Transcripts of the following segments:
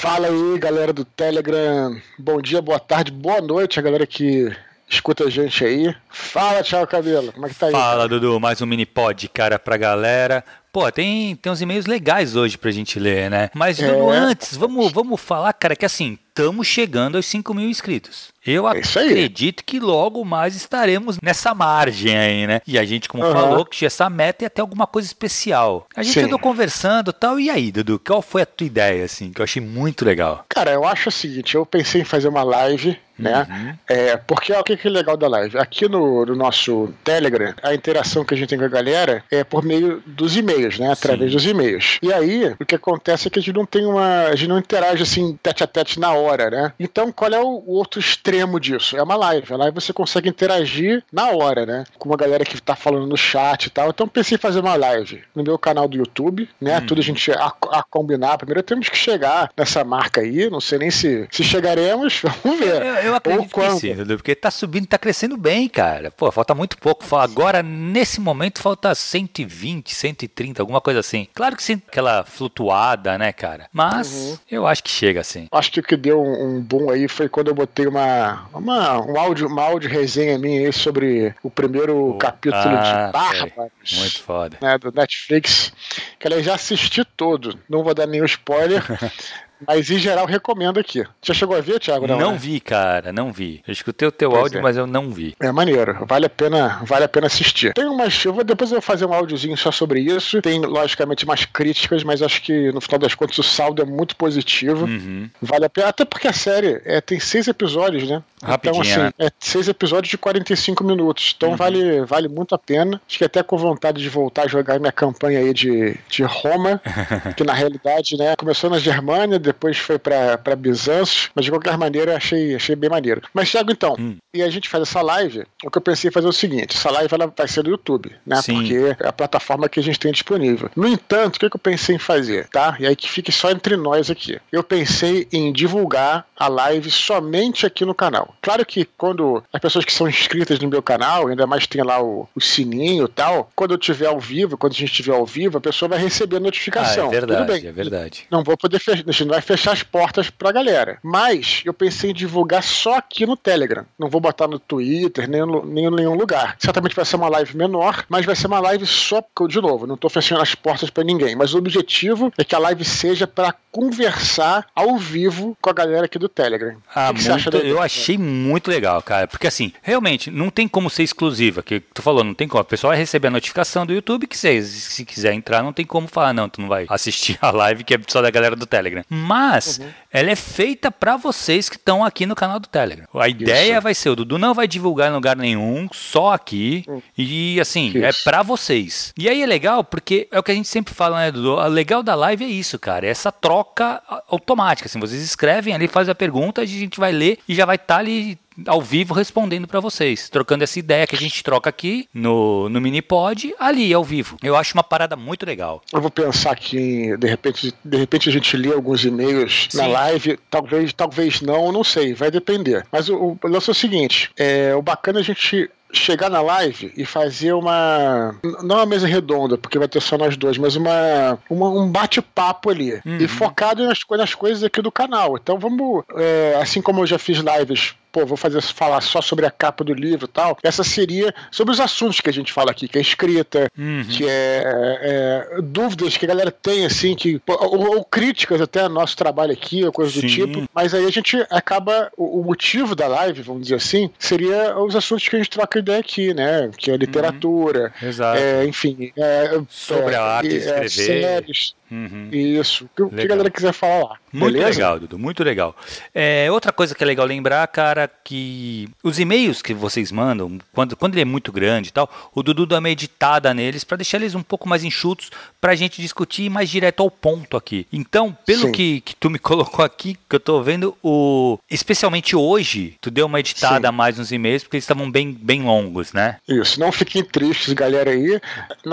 Fala aí, galera do Telegram. Bom dia, boa tarde, boa noite, a galera que escuta a gente aí. Fala, tchau, cabelo. Como é que tá aí? Fala, cara? Dudu. Mais um mini pod, cara, pra galera. Pô, tem, tem uns e-mails legais hoje pra gente ler, né? Mas, Dudu, é. antes, vamos, vamos falar, cara, que assim, estamos chegando aos 5 mil inscritos. Eu é acredito que logo mais estaremos nessa margem aí, né? E a gente, como uhum. falou, que essa meta é até alguma coisa especial. A gente Sim. andou conversando e tal. E aí, Dudu, qual foi a tua ideia, assim, que eu achei muito legal? Cara, eu acho o seguinte, eu pensei em fazer uma live né? Uhum. É, porque o que é legal da live? Aqui no, no, nosso Telegram, a interação que a gente tem com a galera é por meio dos e-mails, né? Através Sim. dos e-mails. E aí, o que acontece é que a gente não tem uma. A gente não interage assim, tete a tete na hora, né? Então, qual é o, o outro extremo disso? É uma live. A live você consegue interagir na hora, né? Com uma galera que tá falando no chat e tal. Então, pensei em fazer uma live no meu canal do YouTube, né? Hum. Tudo a gente a, a, combinar. Primeiro temos que chegar nessa marca aí. Não sei nem se, se chegaremos. Vamos ver. Eu, eu acredito que sim, porque tá subindo, tá crescendo bem, cara. Pô, falta muito pouco. Agora, nesse momento, falta 120, 130, alguma coisa assim. Claro que sim, aquela flutuada, né, cara? Mas uhum. eu acho que chega assim. Acho que o que deu um, um boom aí foi quando eu botei uma, uma, um áudio, uma áudio resenha minha aí sobre o primeiro oh, capítulo ah, de Bárbaros. Muito foda. Né, do Netflix. Que ela já assisti todo. Não vou dar nenhum spoiler. Mas em geral recomendo aqui. Já chegou a ver, Thiago? Não, não né? vi, cara, não vi. Eu escutei o teu pois áudio, é. mas eu não vi. É maneiro, vale a pena, vale a pena assistir. Tem umas, eu vou, depois eu vou fazer um áudiozinho só sobre isso. Tem logicamente umas críticas, mas acho que no final das contas o saldo é muito positivo. Uhum. Vale a pena, até porque a série é, tem seis episódios, né? Rapidinho, então, assim, né? é seis episódios de 45 minutos. Então uhum. vale, vale muito a pena. Acho que até com vontade de voltar a jogar minha campanha aí de, de Roma, que na realidade, né, começou na Germânia, depois foi para Bizanço, mas de qualquer maneira achei, achei bem maneiro. Mas, Thiago, então, hum. e a gente faz essa live, o que eu pensei em fazer é o seguinte: essa live ela vai ser no YouTube, né? Sim. Porque é a plataforma que a gente tem disponível. No entanto, o que eu pensei em fazer, tá? E aí que fique só entre nós aqui. Eu pensei em divulgar a live somente aqui no canal. Claro que quando as pessoas que são inscritas no meu canal, ainda mais tem lá o, o sininho e tal, quando eu estiver ao vivo, quando a gente estiver ao vivo, a pessoa vai receber a notificação. Ah, é verdade, Tudo bem. é verdade. Não vou poder fechar, vai fechar as portas pra galera. Mas eu pensei em divulgar só aqui no Telegram. Não vou botar no Twitter, nem, nem em nenhum lugar. Certamente vai ser uma live menor, mas vai ser uma live só, de novo, não tô fechando as portas para ninguém. Mas o objetivo é que a live seja para conversar ao vivo com a galera aqui do Telegram. Ah, que muito, que eu achei muito legal, cara. Porque assim, realmente, não tem como ser exclusiva. Que tu falou, não tem como. A pessoa vai receber a notificação do YouTube que se, se quiser entrar, não tem como falar, não, tu não vai assistir a live que é só da galera do Telegram. Mas uhum ela é feita para vocês que estão aqui no canal do Telegram. A ideia Isso. vai ser, o Dudu não vai divulgar em lugar nenhum, só aqui. Hum. E assim, é Isso. é para vocês. E aí é legal porque é o que a gente sempre fala, né, Dudu? O legal da live é isso, cara. É essa troca automática. Assim, vocês escrevem ali, fazem a pergunta, a gente vai ler e já vai estar tá ali ao vivo respondendo para vocês, trocando essa ideia que a gente troca aqui no, no Minipod, ali ao vivo. Eu acho uma parada muito legal. Eu vou pensar que de repente, de repente a gente lê alguns e-mails na live, talvez, talvez não, não sei, vai depender. Mas o, o lance é o seguinte, é, o bacana é a gente chegar na live e fazer uma. Não uma mesa redonda, porque vai ter só nós dois, mas uma, uma um bate-papo ali. Uhum. E focado nas, nas coisas aqui do canal. Então vamos. É, assim como eu já fiz lives pô, vou fazer falar só sobre a capa do livro e tal. Essa seria sobre os assuntos que a gente fala aqui, que é escrita, uhum. que é, é, dúvidas que a galera tem, assim, que, ou, ou críticas até ao nosso trabalho aqui, ou coisa do tipo. Mas aí a gente acaba, o, o, motivo da live, vamos dizer assim, seria os assuntos que a gente troca ideia aqui, né? Que é literatura, uhum. Exato. É, enfim, é, sobre a arte de é, escrever. Séries, Uhum. Isso. O que a galera quiser falar lá. Muito beleza? legal, Dudu. Muito legal. É, outra coisa que é legal lembrar, cara, que os e-mails que vocês mandam, quando, quando ele é muito grande e tal, o Dudu dá uma editada neles para deixar eles um pouco mais enxutos pra gente discutir mais direto ao ponto aqui. Então, pelo que, que tu me colocou aqui, que eu tô vendo, o especialmente hoje, tu deu uma editada Sim. a mais nos e-mails porque eles estavam bem, bem longos, né? Isso. Não fiquem tristes, galera aí.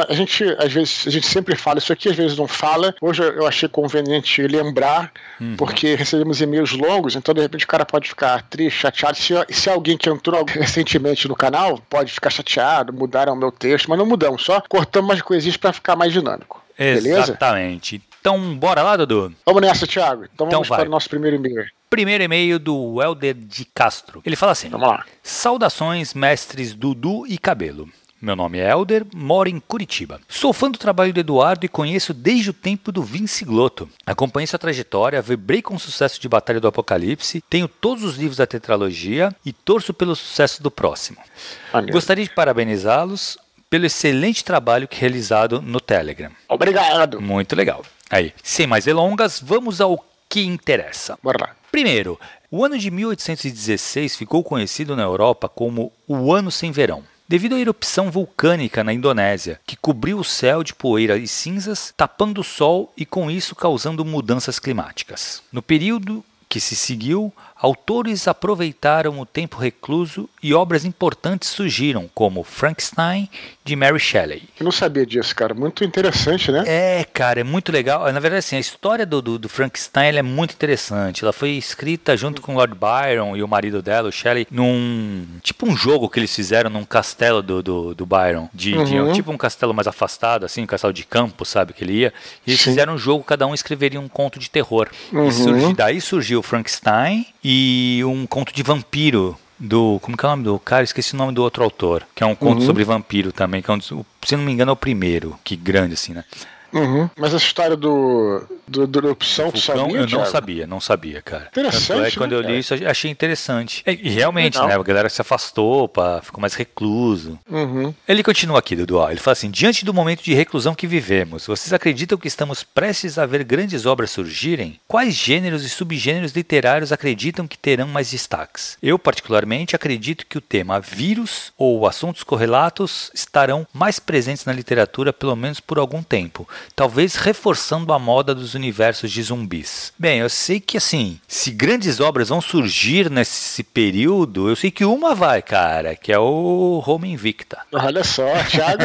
A gente, às vezes, a gente sempre fala isso aqui, às vezes não fala fala. Hoje eu achei conveniente lembrar, uhum. porque recebemos e-mails longos, então de repente o cara pode ficar triste, chateado. Se, se alguém que entrou recentemente no canal, pode ficar chateado, mudaram o meu texto, mas não mudamos, só cortamos umas coisinhas para ficar mais dinâmico. Exatamente. Beleza? Então, bora lá, Dudu? Vamos nessa, Thiago. Então, então vamos vai. para o nosso primeiro e-mail. Primeiro e-mail do Helder de Castro. Ele fala assim: Vamos lá. Saudações, mestres Dudu e Cabelo. Meu nome é Helder, moro em Curitiba. Sou fã do trabalho do Eduardo e conheço desde o tempo do Vince Glotto. Acompanhei sua trajetória, vibrei com o sucesso de Batalha do Apocalipse, tenho todos os livros da tetralogia e torço pelo sucesso do próximo. Gostaria de parabenizá-los pelo excelente trabalho que realizado no Telegram. Obrigado. Muito legal. Aí, sem mais delongas, vamos ao que interessa. Bora lá. Primeiro, o ano de 1816 ficou conhecido na Europa como o Ano Sem Verão devido à erupção vulcânica na Indonésia, que cobriu o céu de poeira e cinzas, tapando o sol e com isso causando mudanças climáticas. No período que se seguiu, autores aproveitaram o tempo recluso e obras importantes surgiram, como Frankenstein, de Mary Shelley. Eu não sabia disso, cara. Muito interessante, né? É, cara, é muito legal. Na verdade, assim, a história do, do, do Frankenstein é muito interessante. Ela foi escrita junto com Lord Byron e o marido dela, o Shelley, num. Tipo um jogo que eles fizeram num castelo do, do, do Byron. De, uhum. de, tipo um castelo mais afastado, assim, um castelo de campo, sabe? Que ele ia. E eles Sim. fizeram um jogo, cada um escreveria um conto de terror. Uhum. E surgi, daí surgiu o Frankenstein e um conto de vampiro do. Como que é o nome do cara? Esqueci o nome do outro autor. Que é um conto uhum. sobre vampiro também. Que é um, se não me engano, é o primeiro. Que grande, assim, né? Uhum. Mas a história do, do, do erupção, tu sabia? Eu não sabia, não sabia, cara. Interessante. é, quando né, eu li isso, achei interessante. E, realmente, Legal. né? A galera se afastou, pra, ficou mais recluso. Uhum. Ele continua aqui, Dudu. Ele fala assim: diante do momento de reclusão que vivemos, vocês acreditam que estamos prestes a ver grandes obras surgirem? Quais gêneros e subgêneros literários acreditam que terão mais destaques? Eu, particularmente, acredito que o tema vírus ou assuntos correlatos estarão mais presentes na literatura, pelo menos por algum tempo talvez reforçando a moda dos universos de zumbis. Bem, eu sei que assim, se grandes obras vão surgir nesse período, eu sei que uma vai, cara, que é o Roma Invicta. Olha só, Thiago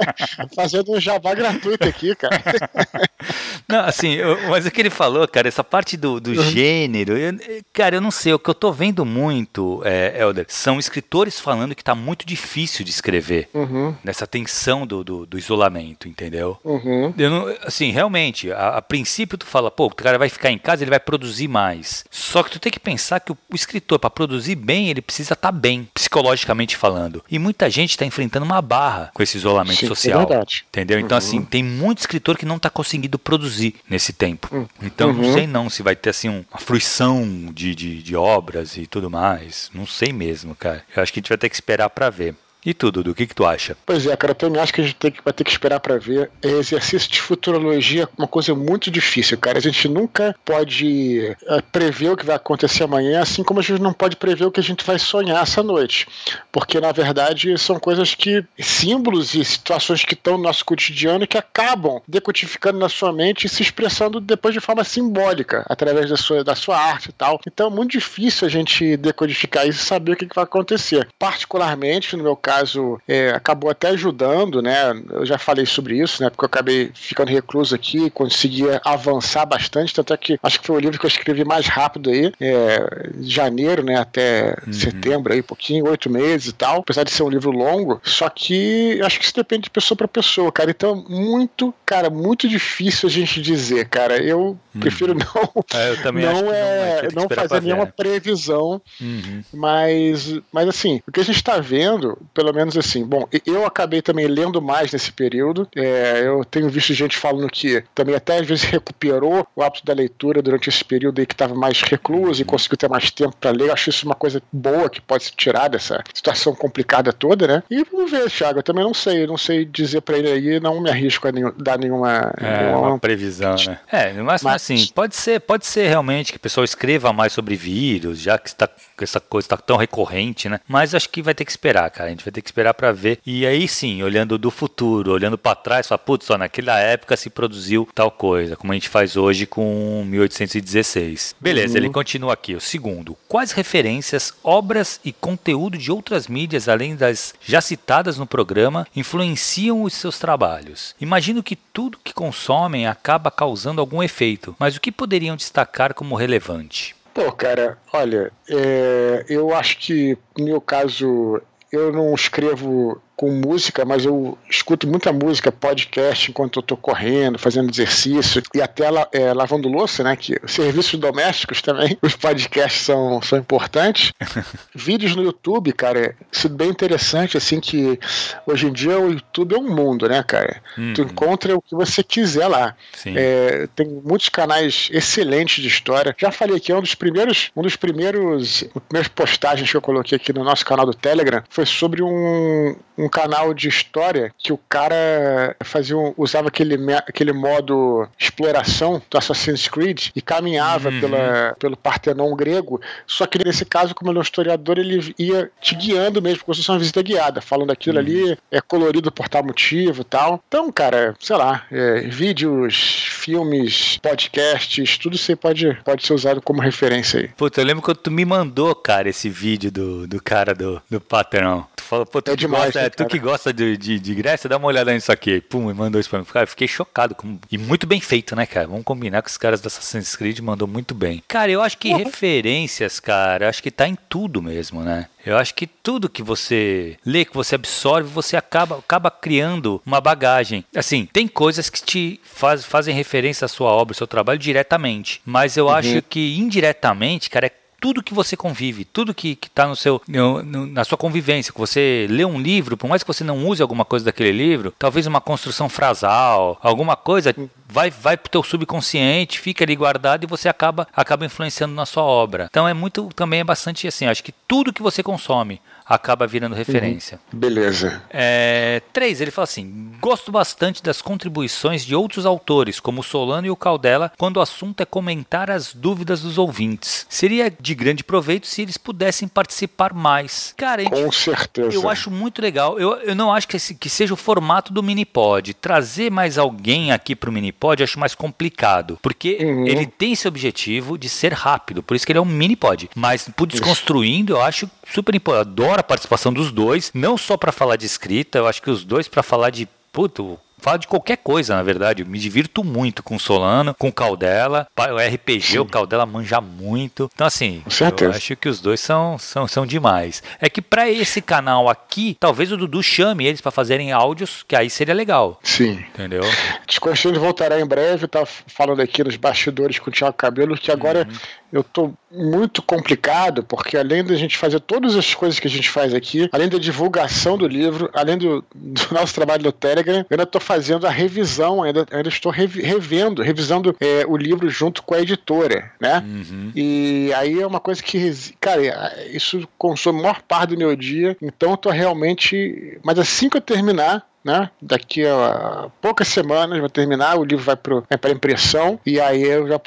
fazendo um jabá gratuito aqui, cara. Não, assim, eu, mas o que ele falou, cara, essa parte do, do uhum. gênero, eu, cara, eu não sei, o que eu tô vendo muito, é, Elder, são escritores falando que tá muito difícil de escrever uhum. nessa tensão do, do, do isolamento, entendeu? Uhum. Eu não, assim, realmente, a, a, princípio tu fala, pô, o cara vai ficar em casa, ele vai produzir mais. Só que tu tem que pensar que o, o escritor, para produzir bem, ele precisa estar tá bem, psicologicamente falando. E muita gente está enfrentando uma barra com esse isolamento Sim, é social. É verdade. Entendeu? Então, assim, uhum. assim, tem muito escritor que não está conseguindo produzir nesse tempo. Uhum. Então, não sei não se vai ter, assim, uma fruição de, de, de obras e tudo mais. Não sei mesmo, cara. Eu acho que a gente vai ter que esperar para ver. E tudo, do que, que tu acha? Pois é, cara, eu também acho que a gente tem que, vai ter que esperar para ver. É exercício de futurologia é uma coisa muito difícil, cara. A gente nunca pode é, prever o que vai acontecer amanhã, assim como a gente não pode prever o que a gente vai sonhar essa noite. Porque, na verdade, são coisas que. símbolos e situações que estão no nosso cotidiano e que acabam decodificando na sua mente e se expressando depois de forma simbólica, através da sua, da sua arte e tal. Então é muito difícil a gente decodificar isso e saber o que, que vai acontecer. Particularmente, no meu caso, caso, é, acabou até ajudando, né? Eu já falei sobre isso, né? Porque eu acabei ficando recluso aqui, conseguia avançar bastante, tanto é que acho que foi o livro que eu escrevi mais rápido aí, é, de janeiro, né? Até uhum. setembro aí, pouquinho, oito meses e tal, apesar de ser um livro longo, só que acho que isso depende de pessoa para pessoa, cara. Então, muito, cara, muito difícil a gente dizer, cara. Eu uhum. prefiro não, é, eu também não, é, não, não fazer nenhuma previsão, uhum. mas, mas assim, o que a gente está vendo, pelo pelo menos assim. Bom, eu acabei também lendo mais nesse período. É, eu tenho visto gente falando que também até às vezes recuperou o hábito da leitura durante esse período aí que estava mais recluso e uhum. conseguiu ter mais tempo para ler. Eu acho isso uma coisa boa que pode se tirar dessa situação complicada toda, né? E vamos ver, Thiago. Eu também não sei, eu não sei dizer para ele aí, não me arrisco a nenhum, dar nenhuma, é, nenhuma... uma previsão, né? É, mas, mas assim, pode ser, pode ser realmente que o pessoal escreva mais sobre vírus, já que está, essa coisa está tão recorrente, né? Mas acho que vai ter que esperar, cara. A gente vai ter que esperar para ver. E aí sim, olhando do futuro, olhando para trás, fala, putz, só naquela época se produziu tal coisa, como a gente faz hoje com 1816. Beleza, uhum. ele continua aqui. O segundo, quais referências, obras e conteúdo de outras mídias, além das já citadas no programa, influenciam os seus trabalhos? Imagino que tudo que consomem acaba causando algum efeito, mas o que poderiam destacar como relevante? Pô, cara, olha, é, eu acho que no meu caso eu não escrevo com música, mas eu escuto muita música, podcast, enquanto eu tô correndo, fazendo exercício e até é, lavando louça, né? Que serviços domésticos também, os podcasts são, são importantes. Vídeos no YouTube, cara, isso é bem interessante, assim, que hoje em dia o YouTube é um mundo, né, cara? Uhum. Tu encontra o que você quiser lá. É, tem muitos canais excelentes de história. Já falei aqui, é um dos primeiros, um dos primeiros, primeiras postagens que eu coloquei aqui no nosso canal do Telegram foi sobre um, um canal de história que o cara fazia um, usava aquele, aquele modo exploração do Assassin's Creed e caminhava uhum. pela, pelo Partenon grego. Só que nesse caso, como ele é um historiador, ele ia te guiando mesmo, como se fosse uma visita guiada, falando aquilo uhum. ali, é colorido por tal motivo tal. Então, cara, sei lá, é, vídeos, filmes, podcasts, tudo isso aí pode, pode ser usado como referência aí. Puta, eu lembro quando tu me mandou, cara, esse vídeo do, do cara do, do Patenon. Tu falou, pô, tu, é demais, gosta, né, tu que gosta de, de, de, Grécia, dá uma olhada nisso aqui. Pum, e mandou isso pra mim. Cara, eu fiquei chocado. Com... E muito bem feito, né, cara? Vamos combinar que os caras da Assassin's Creed mandou muito bem. Cara, eu acho que uhum. referências, cara, acho que tá em tudo mesmo, né? Eu acho que tudo que você lê, que você absorve, você acaba, acaba criando uma bagagem. Assim, tem coisas que te faz, fazem referência à sua obra, ao seu trabalho diretamente. Mas eu uhum. acho que indiretamente, cara, é tudo que você convive, tudo que está no seu, no, no, na sua convivência, que você lê um livro, por mais que você não use alguma coisa daquele livro, talvez uma construção frasal, alguma coisa, vai, vai pro teu subconsciente, fica ali guardado e você acaba, acaba influenciando na sua obra. Então é muito, também é bastante assim, acho que tudo que você consome, acaba virando uhum. referência. Uhum. Beleza. É, três, ele fala assim: gosto bastante das contribuições de outros autores, como o Solano e o Caldela, quando o assunto é comentar as dúvidas dos ouvintes. Seria de grande proveito se eles pudessem participar mais. Cara, gente, com certeza. Eu acho muito legal. Eu, eu não acho que, esse, que seja o formato do Minipod. Trazer mais alguém aqui pro Minipod eu acho mais complicado, porque uhum. ele tem esse objetivo de ser rápido, por isso que ele é um Minipod. Mas por desconstruindo, eu acho super importante. Adoro a participação dos dois, não só para falar de escrita, eu acho que os dois para falar de puto, fala de qualquer coisa, na verdade. Eu me divirto muito com o Solano, com o Caldela. O RPG, Sim. o Caldela manja muito. Então, assim, eu acho que os dois são, são, são demais. É que para esse canal aqui, talvez o Dudu chame eles para fazerem áudios, que aí seria legal. Sim. Entendeu? Desconstruindo voltará em breve, tá falando aqui nos bastidores com o Thiago Cabelo, que agora uhum. eu tô muito complicado, porque além da gente fazer todas as coisas que a gente faz aqui, além da divulgação do livro, além do, do nosso trabalho no Telegram, eu ainda estou fazendo a revisão, ainda, ainda estou revendo, revisando é, o livro junto com a editora, né? Uhum. E aí é uma coisa que, cara, isso consome a maior parte do meu dia, então eu tô realmente. Mas assim que eu terminar, né? Daqui a poucas semanas vai terminar, o livro vai para é impressão e aí eu já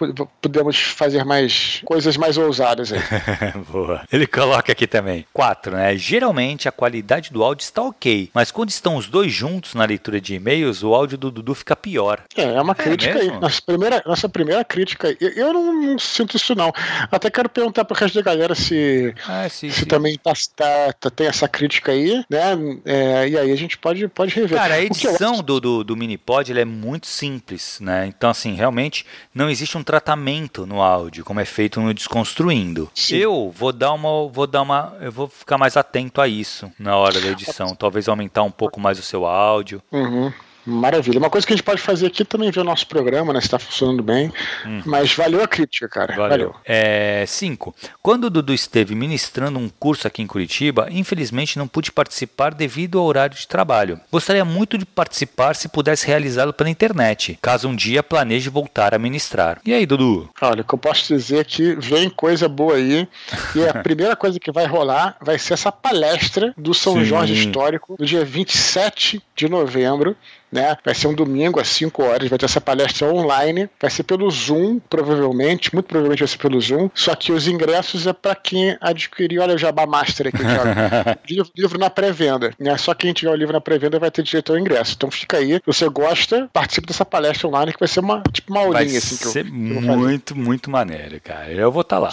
podemos fazer mais coisas mais ousadas aí. Boa. Ele coloca aqui também. Quatro, né? Geralmente a qualidade do áudio está ok, mas quando estão os dois juntos na leitura de e-mails, o áudio do Dudu fica pior. É, é uma é crítica mesmo? aí. Nossa primeira, nossa primeira crítica aí. Eu, eu não, não, sinto isso não. Até quero perguntar para o resto da galera se, ah, sim, se sim. também tá, tá, tá, tem essa crítica aí, né? É, e aí a gente pode, pode rever. Cara, a edição do, do, do Minipod é muito simples, né? Então, assim, realmente não existe um tratamento no áudio, como é feito no Desconstruindo. Sim. Eu vou dar uma. Vou dar uma. Eu vou ficar mais atento a isso na hora da edição. Talvez aumentar um pouco mais o seu áudio. Uhum. Maravilha. Uma coisa que a gente pode fazer aqui também ver o nosso programa, né? Se está funcionando bem. Hum. Mas valeu a crítica, cara. Valeu. valeu. É, cinco. Quando o Dudu esteve ministrando um curso aqui em Curitiba, infelizmente não pude participar devido ao horário de trabalho. Gostaria muito de participar se pudesse realizá-lo pela internet, caso um dia planeje voltar a ministrar. E aí, Dudu? Olha, o que eu posso dizer é que vem coisa boa aí. E a primeira coisa que vai rolar vai ser essa palestra do São Sim. Jorge Histórico, no dia 27 de novembro né? Vai ser um domingo às 5 horas, vai ter essa palestra online, vai ser pelo Zoom, provavelmente, muito provavelmente vai ser pelo Zoom, só que os ingressos é para quem adquirir, olha o Jabá Master aqui, livro, livro na pré-venda, né? Só quem tiver o livro na pré-venda vai ter direito ao ingresso. Então fica aí, se você gosta, participe dessa palestra online que vai ser uma, tipo uma aulinha vai assim. Que ser eu, que muito, muito maneiro, cara. Eu vou estar tá lá.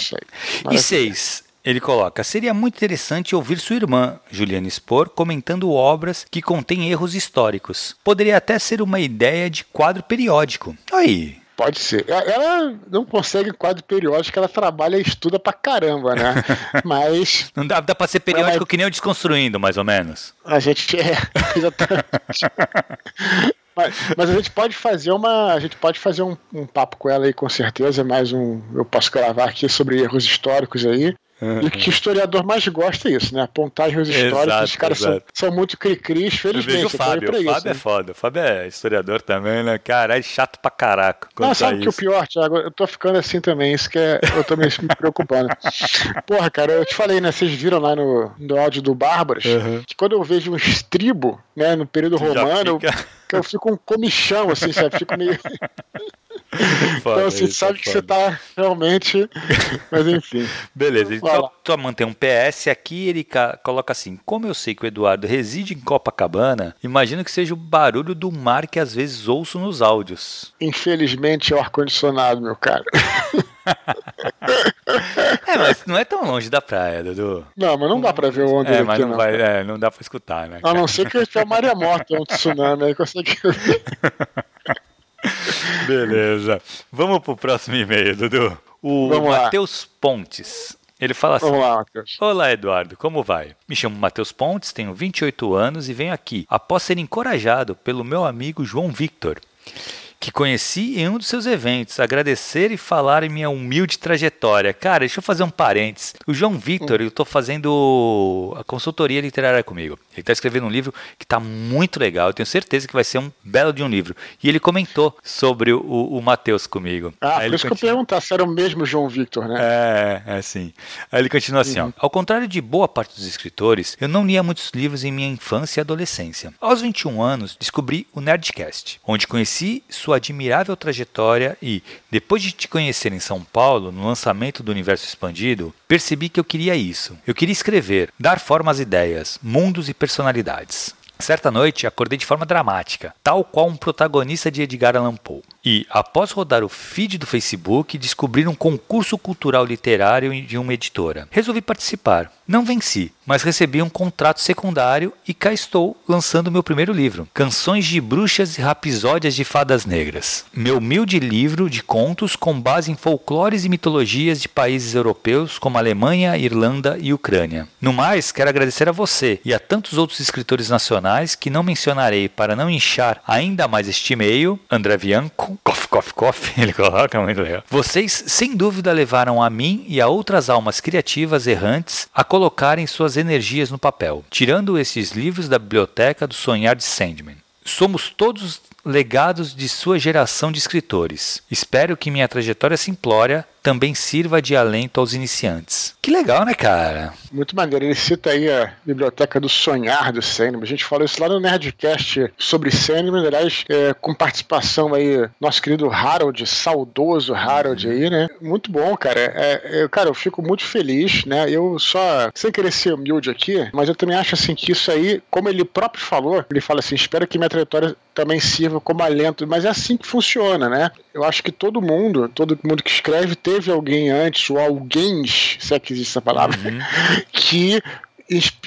E seis, ele coloca: seria muito interessante ouvir sua irmã, Juliana expor, comentando obras que contêm erros históricos. Poderia até ser uma ideia de quadro periódico. Aí. Pode ser. Ela não consegue quadro periódico, ela trabalha e estuda pra caramba, né? Mas. Não dá, dá pra ser periódico mas... que nem o Desconstruindo, mais ou menos. A gente é. Exatamente. Mas, mas, a gente pode fazer uma. A gente pode fazer um, um, papo com ela aí, com certeza. Mais um. Eu posso gravar aqui sobre erros históricos aí. Uhum. E o que o historiador mais gosta é isso, né? Apontar erros históricos. Os caras são, são, muito cri-cris, felizmente. Eu vejo o Fábio. O Fábio isso, é né? foda. O Fábio é historiador também, né? Cara, é chato pra caraca. Não, sabe o que é o pior, Thiago? Eu tô ficando assim também. Isso que é. Eu tô me, preocupando. Porra, cara, eu te falei, né? Vocês viram lá no, no áudio do Bárbaros uhum. que quando eu vejo um estribo, né, no período romano. Fica... Eu que eu fico um comichão, assim, sabe? Fico meio. Foda, então você sabe é que você tá realmente. Mas enfim. Beleza, então só, só manter um PS aqui, ele coloca assim: Como eu sei que o Eduardo reside em Copacabana, imagino que seja o barulho do mar que às vezes ouço nos áudios. Infelizmente é o ar-condicionado, meu cara. é, mas não é tão longe da praia, Dudu. Não, mas não dá pra ver onde é, mas não, não, vai, é, não dá pra escutar, né? A não ser que tiver maré morta, um tsunami aí consegue. Beleza. Vamos pro próximo e-mail, Dudu. O Matheus Pontes. Ele fala assim: Olá, Matheus. Olá, Eduardo, como vai? Me chamo Matheus Pontes, tenho 28 anos e venho aqui após ser encorajado pelo meu amigo João Victor que conheci em um dos seus eventos, agradecer e falar em minha humilde trajetória. Cara, deixa eu fazer um parênteses. O João Victor, eu estou fazendo a consultoria literária comigo. Ele está escrevendo um livro que está muito legal. Eu tenho certeza que vai ser um belo de um livro. E ele comentou sobre o, o, Matheus comigo. Ah, Aí por isso continua... que eu perguntar se era o mesmo João Victor, né? É, é sim. Aí ele continua assim, uhum. ó. Ao contrário de boa parte dos escritores, eu não lia muitos livros em minha infância e adolescência. Aos 21 anos, descobri o Nerdcast, onde conheci sua admirável trajetória e, depois de te conhecer em São Paulo, no lançamento do Universo Expandido, percebi que eu queria isso. Eu queria escrever, dar forma às ideias, mundos e personalidades. Certa noite, acordei de forma dramática, tal qual um protagonista de Edgar Allan Poe. E, após rodar o feed do Facebook, descobri um concurso cultural literário de uma editora. Resolvi participar. Não venci, mas recebi um contrato secundário e cá estou lançando meu primeiro livro, Canções de Bruxas e Rapisódias de Fadas Negras. Meu humilde livro de contos com base em folclores e mitologias de países europeus como Alemanha, Irlanda e Ucrânia. No mais, quero agradecer a você e a tantos outros escritores nacionais que não mencionarei para não inchar ainda mais este e-mail, André Bianco, cof, cof, cof, ele coloca muito legal. Vocês, sem dúvida, levaram a mim e a outras almas criativas errantes a colocarem suas energias no papel, tirando esses livros da biblioteca do sonhar de Sandman. Somos todos legados de sua geração de escritores. Espero que minha trajetória simplória também sirva de alento aos iniciantes. Que legal, né, cara? Muito maneiro. Ele cita aí a Biblioteca do Sonhar do Sandman. A gente falou isso lá no Nerdcast sobre Sandman, aliás, é, com participação aí, nosso querido Harold, saudoso Harold aí, né? Muito bom, cara. É, é, cara, eu fico muito feliz, né? Eu só, sem querer ser humilde aqui, mas eu também acho assim que isso aí, como ele próprio falou, ele fala assim: espero que minha trajetória também sirva como alento, mas é assim que funciona, né? Eu acho que todo mundo, todo mundo que escreve teve alguém antes, ou alguém, se é que existe essa palavra, uhum. que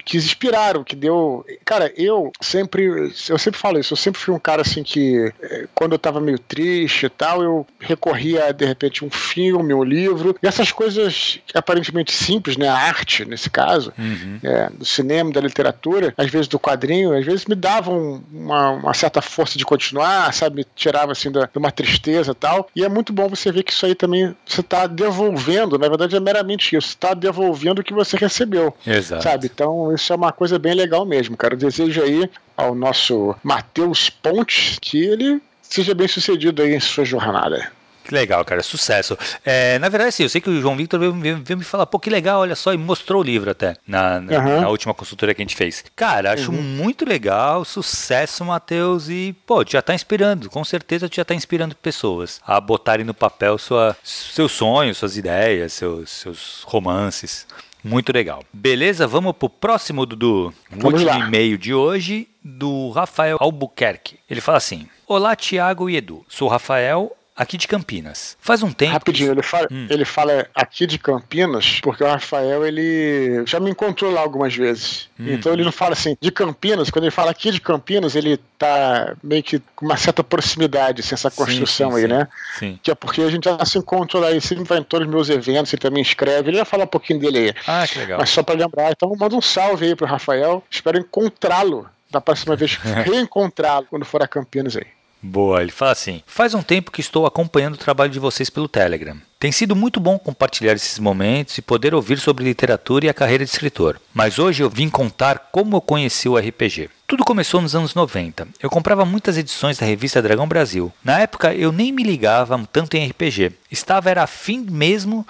que inspiraram, que deu. Cara, eu sempre. Eu sempre falo isso, eu sempre fui um cara assim que, eh, quando eu tava meio triste e tal, eu recorria de repente, um filme, um livro. E essas coisas aparentemente simples, né? A arte, nesse caso, uhum. é, do cinema, da literatura, às vezes do quadrinho, às vezes me davam uma, uma certa força de continuar, sabe? Me tirava assim de uma tristeza e tal. E é muito bom você ver que isso aí também você tá devolvendo, na verdade é meramente isso, você tá devolvendo o que você recebeu. Exato. Sabe? Então, isso é uma coisa bem legal mesmo, cara. Eu desejo aí ao nosso Matheus Pontes que ele seja bem sucedido aí em sua jornada. Que legal, cara, sucesso. É, na verdade, sim, eu sei que o João Victor veio, veio, veio, me falar, pô, que legal, olha só, e mostrou o livro até na, na, uhum. na última consultoria que a gente fez. Cara, acho uhum. muito legal, sucesso, Matheus, e, pô, já tá inspirando, com certeza já tá inspirando pessoas a botarem no papel sua, seus sonhos, suas ideias, seus, seus romances. Muito legal. Beleza, vamos pro próximo, Dudu. O último e-mail de hoje, do Rafael Albuquerque. Ele fala assim: Olá, Tiago e Edu. Sou Rafael, aqui de Campinas. Faz um tempo. Rapidinho, ele fala, hum. ele fala aqui de Campinas, porque o Rafael, ele já me encontrou lá algumas vezes. Hum. Então ele não fala assim, de Campinas, quando ele fala aqui de Campinas, ele tá meio que com uma certa proximidade, assim, essa construção sim, sim, aí, sim. né? Sim. Que é porque a gente já se encontrou lá, ele sempre vai em todos os meus eventos, ele também escreve, ele vai falar um pouquinho dele aí. Ah, que legal. Mas só para lembrar, então manda um salve aí pro Rafael, espero encontrá-lo da próxima vez, reencontrá-lo quando for a Campinas aí. Boa, ele fala assim: Faz um tempo que estou acompanhando o trabalho de vocês pelo Telegram. Tem sido muito bom compartilhar esses momentos e poder ouvir sobre literatura e a carreira de escritor. Mas hoje eu vim contar como eu conheci o RPG. Tudo começou nos anos 90. Eu comprava muitas edições da revista Dragão Brasil. Na época eu nem me ligava tanto em RPG. Estava era afim mesmo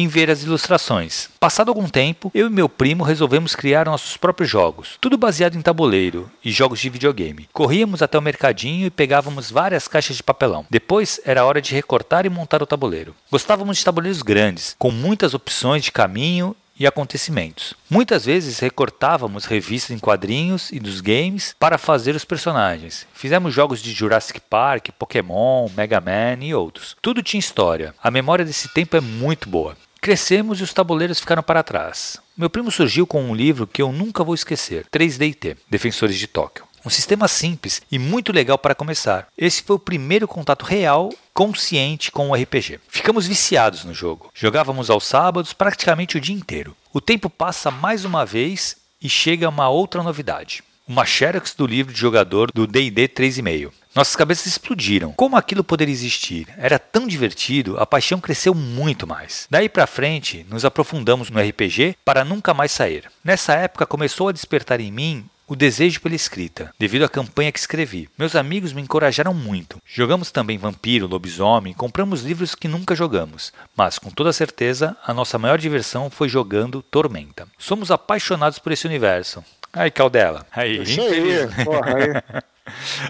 em ver as ilustrações. Passado algum tempo, eu e meu primo resolvemos criar nossos próprios jogos, tudo baseado em tabuleiro e jogos de videogame. Corríamos até o mercadinho e pegávamos várias caixas de papelão. Depois era hora de recortar e montar o tabuleiro. Gostávamos de tabuleiros grandes, com muitas opções de caminho e acontecimentos. Muitas vezes recortávamos revistas em quadrinhos e dos games para fazer os personagens. Fizemos jogos de Jurassic Park, Pokémon, Mega Man e outros. Tudo tinha história. A memória desse tempo é muito boa. Crescemos e os tabuleiros ficaram para trás. Meu primo surgiu com um livro que eu nunca vou esquecer: 3DT Defensores de Tóquio. Um sistema simples e muito legal para começar. Esse foi o primeiro contato real consciente com o RPG. Ficamos viciados no jogo. Jogávamos aos sábados praticamente o dia inteiro. O tempo passa mais uma vez e chega uma outra novidade. Uma xerox do livro de jogador do D&D 3,5. Nossas cabeças explodiram. Como aquilo poderia existir? Era tão divertido, a paixão cresceu muito mais. Daí para frente, nos aprofundamos no RPG para nunca mais sair. Nessa época começou a despertar em mim o desejo pela escrita, devido à campanha que escrevi. Meus amigos me encorajaram muito. Jogamos também Vampiro, Lobisomem, compramos livros que nunca jogamos, mas com toda certeza a nossa maior diversão foi jogando Tormenta. Somos apaixonados por esse universo. Aí, Caldela. Aí, Isso aí, porra, aí.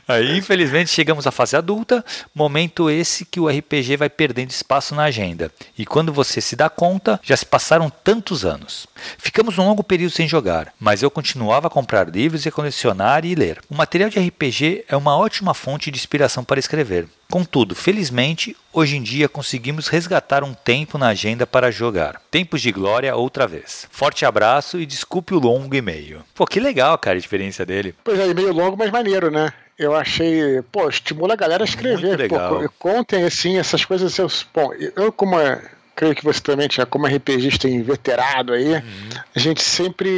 Aí, infelizmente, chegamos à fase adulta, momento esse que o RPG vai perdendo espaço na agenda. E quando você se dá conta, já se passaram tantos anos. Ficamos um longo período sem jogar, mas eu continuava a comprar livros e a colecionar e ler. O material de RPG é uma ótima fonte de inspiração para escrever. Contudo, felizmente, hoje em dia conseguimos resgatar um tempo na agenda para jogar. Tempos de glória outra vez. Forte abraço e desculpe o longo e-mail. Pô, que legal, cara, a experiência dele. Pois é, e-mail longo, mas maneiro, né? Eu achei, pô, estimula a galera a escrever. Muito legal. Pô, contem assim essas coisas. Seus, bom, eu como é creio que você também, já como RPGista inveterado aí, uhum. a gente sempre.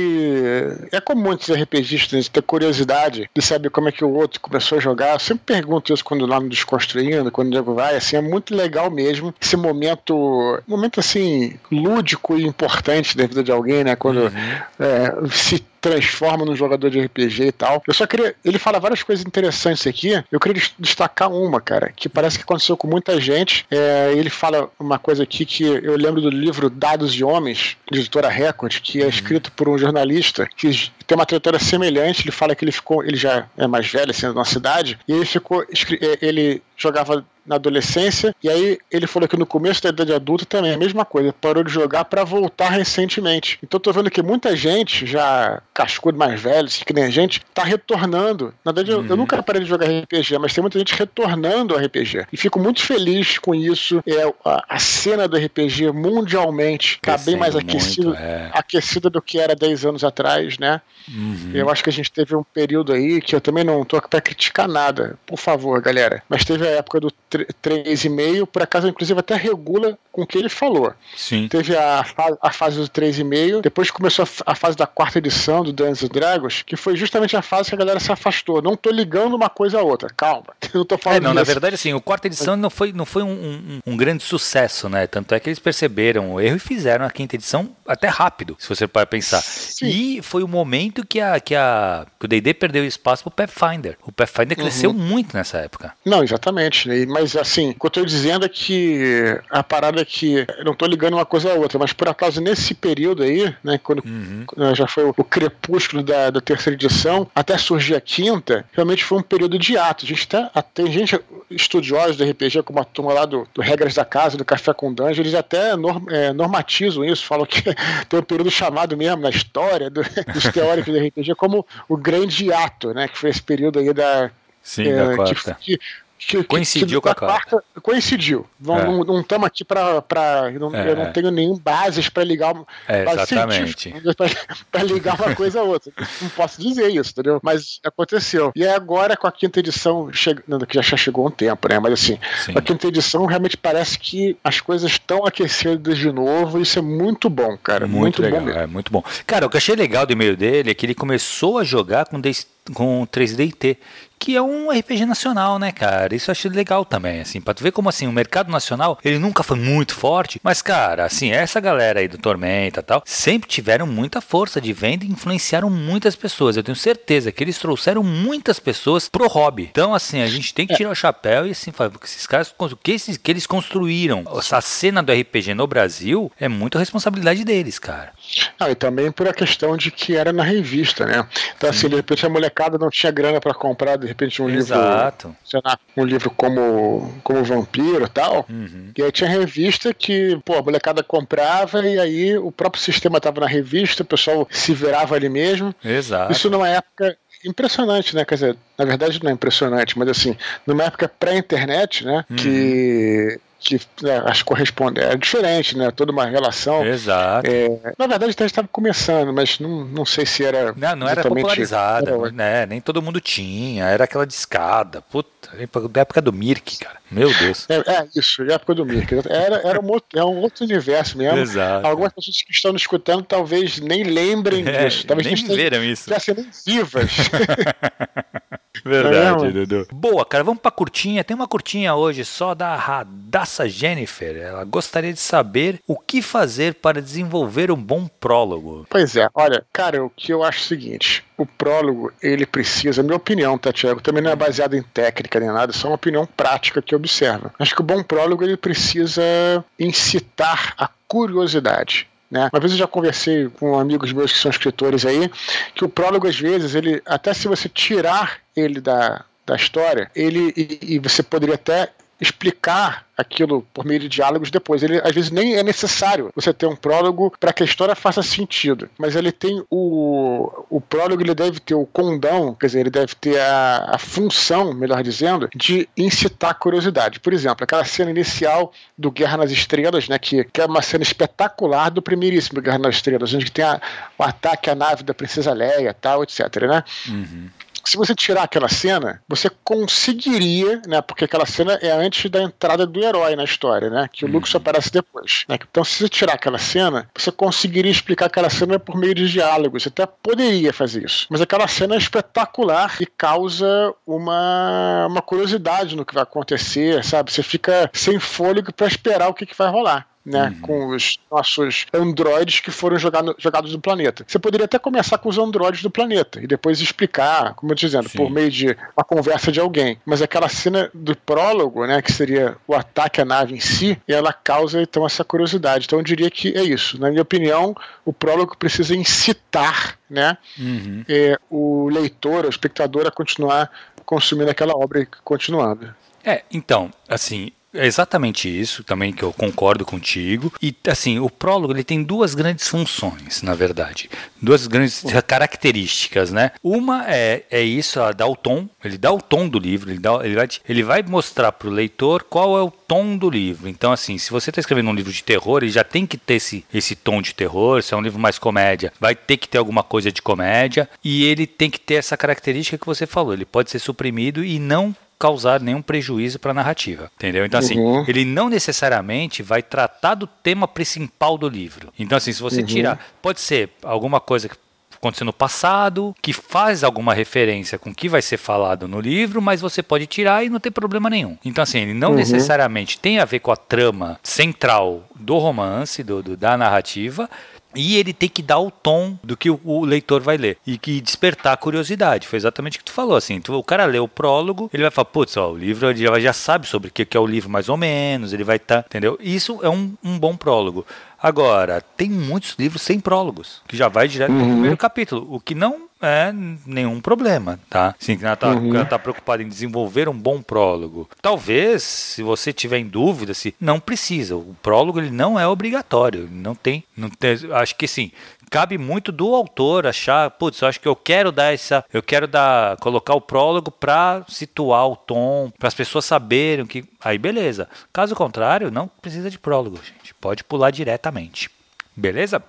É comum muitos RPGistas ter curiosidade de saber como é que o outro começou a jogar. Eu sempre pergunto isso quando lá no Desconstruindo, quando o Diego vai, assim, é muito legal mesmo esse momento, momento assim, lúdico e importante da vida de alguém, né? Quando uhum. é, se transforma num jogador de RPG e tal. Eu só queria. Ele fala várias coisas interessantes aqui. Eu queria destacar uma, cara, que parece que aconteceu com muita gente. É, ele fala uma coisa aqui que eu lembro do livro Dados de Homens, de editora Record, que é uhum. escrito por um jornalista que tem uma trajetória semelhante. Ele fala que ele ficou. Ele já é mais velho, assim, da nossa cidade, e ele ficou. É, ele jogava na adolescência, e aí ele falou que no começo da idade adulta também a mesma coisa, parou de jogar para voltar recentemente. Então tô vendo que muita gente, já cascudo mais velho, assim, que nem a gente, tá retornando. Na verdade, uhum. eu, eu, nunca parei de jogar RPG, mas tem muita gente retornando ao RPG. E fico muito feliz com isso. É, a, a cena do RPG mundialmente tá bem mais aquecida, é. aquecida do que era 10 anos atrás, né? Uhum. Eu acho que a gente teve um período aí que eu também não tô aqui pra criticar nada, por favor, galera. Mas teve a época do 3,5, por acaso, inclusive, até regula com o que ele falou. Sim. Teve a, a fase do 3,5, depois começou a, a, fase da quarta edição do Dungeons Dragons, que foi justamente a fase que a galera se afastou. Não tô ligando uma coisa a outra, calma. Não tô falando é, não, Na verdade, assim, o quarta edição não foi, não foi um, um, um, grande sucesso, né? Tanto é que eles perceberam o erro e fizeram a quinta edição até rápido, se você para pensar. Sim. E foi o momento que, a, que, a, que o D&D perdeu espaço pro Pathfinder. O Pathfinder uhum. cresceu muito nessa época. Não, exatamente. Né? Mas assim, o que eu tô dizendo é que a parada que eu não tô ligando uma coisa a outra, mas por acaso nesse período aí, né, quando uhum. já foi o, crepúsculo da, da, terceira edição, até surgir a quinta, realmente foi um período de ato. A gente até, tem gente estudiosa do RPG, como a turma lá do, do Regras da Casa, do Café com Dungeon, eles até norm, é, normatizam isso, falam que tem um período chamado mesmo na história do, dos teóricos do RPG como o grande ato, né, que foi esse período aí da Sim, é, da quarta. Que, que, coincidiu que, com a quarta. Coincidiu. Não é. não estamos aqui para. É. Eu não tenho nenhum bases para ligar. É, exatamente. Para ligar uma coisa a outra. Não posso dizer isso, entendeu? Mas aconteceu. E agora, com a quinta edição, chegando, que já chegou um tempo, né? Mas assim, Sim. a quinta edição realmente parece que as coisas estão aquecidas de novo. Isso é muito bom, cara. Muito, muito legal, bom. É muito bom. Cara, o que eu achei legal do e-mail dele é que ele começou a jogar com com 3DT, que é um RPG nacional, né, cara? Isso eu achei legal também, assim, pra tu ver como assim, o mercado nacional, ele nunca foi muito forte, mas, cara, assim, essa galera aí do Tormenta e tal, sempre tiveram muita força de venda e influenciaram muitas pessoas. Eu tenho certeza que eles trouxeram muitas pessoas pro hobby. Então, assim, a gente tem que tirar o chapéu e, assim, falar, porque esses caras, o que, esses, que eles construíram, essa cena do RPG no Brasil, é muito responsabilidade deles, cara. Ah, e também por a questão de que era na revista, né? Então, assim, de repente a molecada não tinha grana para comprar, de repente, um Exato. livro. Sei lá, um livro como, como Vampiro e tal. Uhum. E aí tinha revista que, pô, a molecada comprava e aí o próprio sistema estava na revista, o pessoal se virava ali mesmo. Exato. Isso numa época impressionante, né? Quer dizer, na verdade não é impressionante, mas assim, numa época pré-internet, né? Uhum. Que que né, as correspondem. É diferente, né? Toda uma relação. Exato. É, na verdade, a gente estava começando, mas não, não sei se era. Não, não era popularizada, era... né? Nem todo mundo tinha. Era aquela discada. Puta, da época do Mirk, cara. Meu Deus. É, é isso, da época do Mirk. Era, era um, outro, é um outro universo mesmo. Exato. Algumas pessoas que estão nos escutando talvez nem lembrem é, disso. Talvez nem viram isso. Já nem vivas. Verdade, é, Dudu. Boa, cara, vamos pra curtinha. Tem uma curtinha hoje só da Radassa Jennifer. Ela gostaria de saber o que fazer para desenvolver um bom prólogo. Pois é, olha, cara, o que eu acho é o seguinte: o prólogo, ele precisa, minha opinião, tá, Tiago? Também não é baseado em técnica nem nada, é só uma opinião prática que eu observo. Acho que o bom prólogo ele precisa incitar a curiosidade. Né? Uma vez eu já conversei com amigos meus que são escritores aí, que o prólogo, às vezes, ele até se você tirar ele da, da história, ele e, e você poderia até explicar aquilo por meio de diálogos depois. Ele às vezes nem é necessário você ter um prólogo para que a história faça sentido, mas ele tem o o prólogo ele deve ter o condão, quer dizer, ele deve ter a, a função, melhor dizendo, de incitar curiosidade. Por exemplo, aquela cena inicial do Guerra nas Estrelas, né, que, que é uma cena espetacular do primeiríssimo Guerra nas Estrelas, onde tem a, o ataque à nave da Princesa Leia, tal, etc, né? Uhum se você tirar aquela cena, você conseguiria, né? Porque aquela cena é antes da entrada do herói na história, né? Que o Luke só aparece depois. Né? Então, se você tirar aquela cena, você conseguiria explicar aquela cena por meio de diálogos. Você até poderia fazer isso. Mas aquela cena é espetacular e causa uma, uma curiosidade no que vai acontecer, sabe? Você fica sem fôlego para esperar o que, que vai rolar né, uhum. com os nossos androides que foram jogado, jogados no planeta. Você poderia até começar com os androides do planeta e depois explicar, como eu tô dizendo, Sim. por meio de uma conversa de alguém. Mas aquela cena do prólogo, né, que seria o ataque à nave em si, ela causa então essa curiosidade. Então eu diria que é isso. Na minha opinião, o prólogo precisa incitar, né, uhum. é, o leitor, o espectador a continuar consumindo aquela obra e continuando. É, então, assim, é exatamente isso também que eu concordo contigo. E assim, o prólogo ele tem duas grandes funções, na verdade. Duas grandes características, né? Uma é, é isso, ela dá o tom, ele dá o tom do livro, ele, dá, ele, vai, ele vai mostrar para o leitor qual é o tom do livro. Então, assim, se você está escrevendo um livro de terror, ele já tem que ter esse, esse tom de terror. Se é um livro mais comédia, vai ter que ter alguma coisa de comédia. E ele tem que ter essa característica que você falou. Ele pode ser suprimido e não causar nenhum prejuízo para a narrativa, entendeu? Então assim, uhum. ele não necessariamente vai tratar do tema principal do livro. Então assim, se você uhum. tirar, pode ser alguma coisa que aconteceu no passado, que faz alguma referência com o que vai ser falado no livro, mas você pode tirar e não tem problema nenhum. Então, assim, ele não uhum. necessariamente tem a ver com a trama central do romance, do, do, da narrativa, e ele tem que dar o tom do que o, leitor vai ler e que despertar a curiosidade. Foi exatamente o que tu falou. Assim, tu, o cara lê o prólogo, ele vai falar, putz, ó, o livro ele já, já sabe sobre o que, que é o livro mais ou menos, ele vai estar, tá, entendeu? Isso é um, um bom prólogo. Agora, tem muitos livros sem prólogos, que já vai direto uhum. no primeiro capítulo, o que não é nenhum problema, tá? Sim, ela está uhum. tá preocupada em desenvolver um bom prólogo. Talvez, se você tiver em dúvida, se não precisa. O prólogo ele não é obrigatório, não tem, não tem. Acho que sim cabe muito do autor achar, putz, eu acho que eu quero dar essa, eu quero dar, colocar o prólogo para situar o tom, para as pessoas saberem que, aí beleza. Caso contrário, não precisa de prólogo, gente. Pode pular diretamente. Beleza?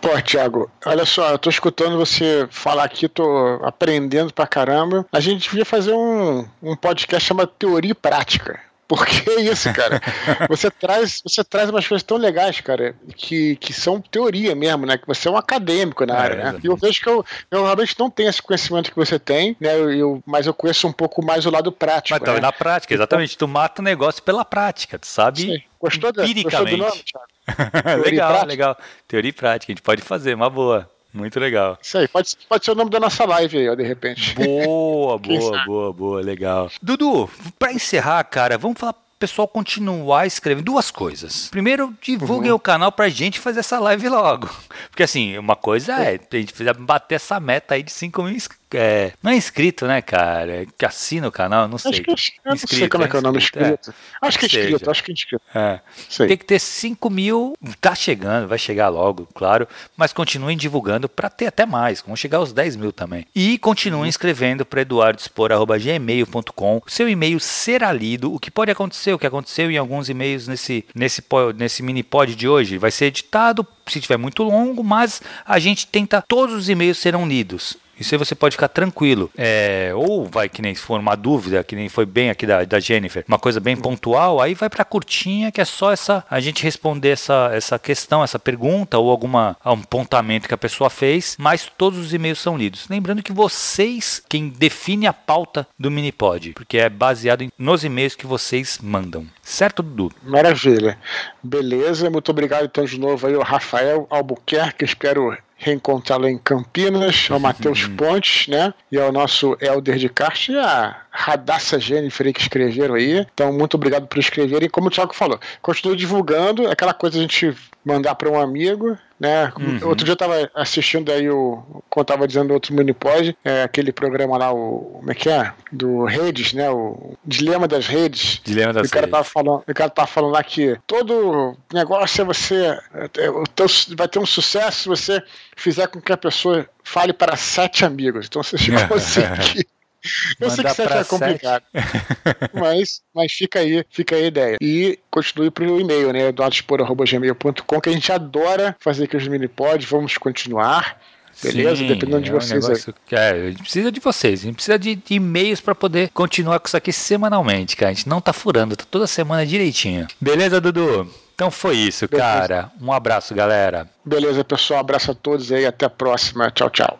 Pô, Thiago, olha só, eu tô escutando você falar aqui, tô aprendendo pra caramba. A gente devia fazer um, um podcast chamado Teoria e Prática. Porque é isso, cara. Você traz, você traz umas coisas tão legais, cara, que, que são teoria mesmo, né? Que você é um acadêmico na é, área, né? E eu vejo que eu, eu realmente não tenho esse conhecimento que você tem, né? Eu, eu mas eu conheço um pouco mais o lado prático. Mas então, né? na prática, exatamente. Tu mata o negócio pela prática, tu sabe? Sim. Gostou, da, gostou do nome, Thiago? legal, legal. Teoria e prática, a gente pode fazer, uma boa. Muito legal. Isso aí, pode, pode ser o nome da nossa live aí, ó, de repente. Boa, boa, boa, boa, legal. Dudu, pra encerrar, cara, vamos falar pessoal continuar escrevendo. Duas coisas. Primeiro, divulguem uhum. o canal pra gente fazer essa live logo. Porque assim, uma coisa é, a gente bater essa meta aí de 5 mil inscritos é, não é inscrito, né, cara? Que assina o canal, não sei. Acho que, eu não inscrito, sei como é, que é o nome inscrito. É. Acho que é inscrito, acho que é inscrito. É. Tem que ter 5 mil, tá chegando, vai chegar logo, claro, mas continuem divulgando para ter até mais, vamos chegar aos 10 mil também. E continuem uhum. escrevendo para eduardespor.gmail.com. O seu e-mail será lido. O que pode acontecer, o que aconteceu em alguns e-mails nesse, nesse, nesse mini pod de hoje, vai ser editado se tiver muito longo, mas a gente tenta, todos os e-mails serão lidos. Isso aí você pode ficar tranquilo. É, ou vai que nem se for uma dúvida, que nem foi bem aqui da, da Jennifer, uma coisa bem pontual, aí vai para curtinha, que é só essa a gente responder essa, essa questão, essa pergunta ou alguma apontamento que a pessoa fez, mas todos os e-mails são lidos. Lembrando que vocês quem define a pauta do Minipod, porque é baseado em, nos e-mails que vocês mandam. Certo, Dudu? Maravilha. Beleza, muito obrigado então de novo aí, o Rafael Albuquerque, espero reencontrá-lo em Campinas, ao Matheus uhum. Pontes, né? E ao nosso Helder de Castro e a Radassa Jennifer que escreveram aí. Então, muito obrigado por escreverem. Como o Thiago falou, continue divulgando, aquela coisa a gente mandar para um amigo, né? Uhum. Outro dia eu tava assistindo aí o. Como eu tava dizendo outro Minipod, é aquele programa lá, o. Como é que é? Do Redes, né? O Dilema das Redes. Dilema das o cara redes. Tava falando, o cara tava falando lá que todo negócio é você. É, vai ter um sucesso se você fizer com que a pessoa fale para sete amigos. Então você consegue. Eu sei que isso é complicado. mas, mas fica aí, fica aí a ideia. E continue pro e-mail, né? eduardospor.gmail.com, que a gente adora fazer aqui os mini-pods. Vamos continuar. Beleza? Sim, Dependendo de é vocês um negócio, aí. É, a gente precisa de vocês, a gente precisa de, de e-mails para poder continuar com isso aqui semanalmente, cara. A gente não tá furando, tá toda semana direitinho. Beleza, Dudu? Então foi isso, Beleza. cara. Um abraço, galera. Beleza, pessoal. Um abraço a todos aí. Até a próxima. Tchau, tchau.